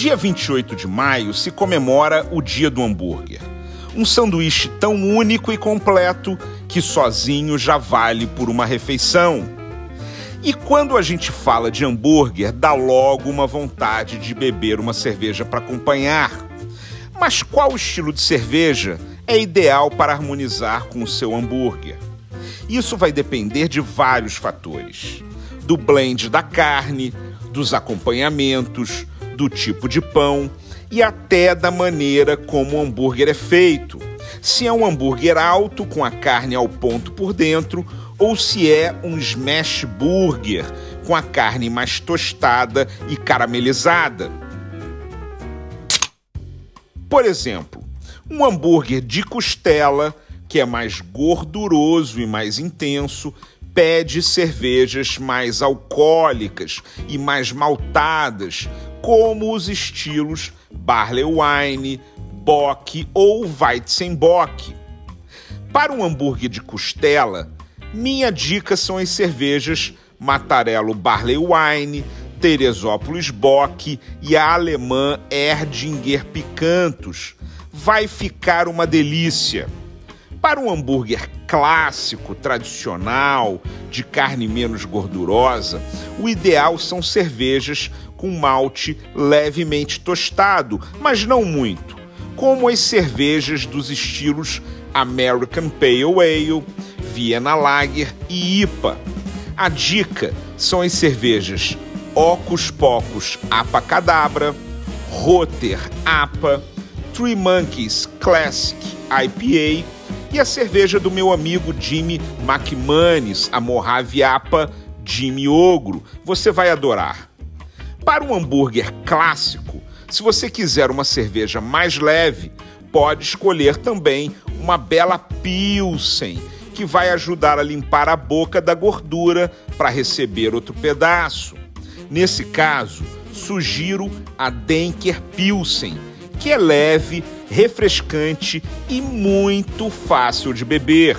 Dia 28 de maio se comemora o Dia do Hambúrguer. Um sanduíche tão único e completo que sozinho já vale por uma refeição. E quando a gente fala de hambúrguer, dá logo uma vontade de beber uma cerveja para acompanhar. Mas qual estilo de cerveja é ideal para harmonizar com o seu hambúrguer? Isso vai depender de vários fatores: do blend da carne, dos acompanhamentos, do tipo de pão e até da maneira como o hambúrguer é feito. Se é um hambúrguer alto, com a carne ao ponto por dentro, ou se é um smash burger, com a carne mais tostada e caramelizada. Por exemplo, um hambúrguer de costela, que é mais gorduroso e mais intenso, pede cervejas mais alcoólicas e mais maltadas, como os estilos Barley Wine, Bock ou Weizenbock. Para um hambúrguer de costela, minha dica são as cervejas Matarello Barley Wine, Teresópolis Bock e a alemã Erdinger Picantos. Vai ficar uma delícia. Para um hambúrguer clássico, tradicional, de carne menos gordurosa, o ideal são cervejas com malte levemente tostado, mas não muito, como as cervejas dos estilos American Pale Ale, Vienna Lager e IPA. A dica são as cervejas Ocus Pocus Apacadabra, Roter APA, Three Monkeys Classic IPA e a cerveja do meu amigo Jimmy McManus, a Mojave APA Jimmy Ogro. Você vai adorar. Para um hambúrguer clássico, se você quiser uma cerveja mais leve, pode escolher também uma bela Pilsen, que vai ajudar a limpar a boca da gordura para receber outro pedaço. Nesse caso, sugiro a Denker Pilsen, que é leve, refrescante e muito fácil de beber.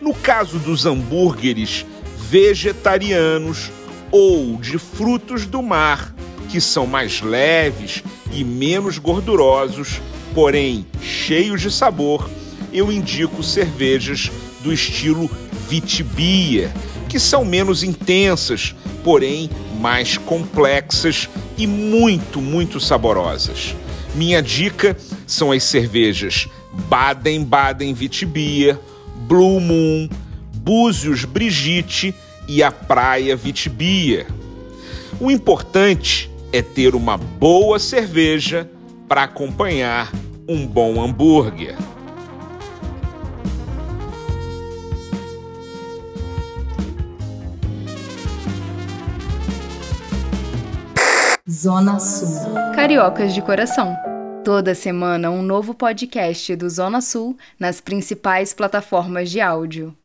No caso dos hambúrgueres vegetarianos ou de frutos do mar, que são mais leves e menos gordurosos, porém cheios de sabor, eu indico cervejas do estilo Vitibia, que são menos intensas, porém mais complexas e muito, muito saborosas. Minha dica são as cervejas Baden-Baden Vitibia, Blue Moon, Búzios Brigitte e a Praia Vitibia. O importante é ter uma boa cerveja para acompanhar um bom hambúrguer. Zona Sul. Cariocas de coração. Toda semana um novo podcast do Zona Sul nas principais plataformas de áudio.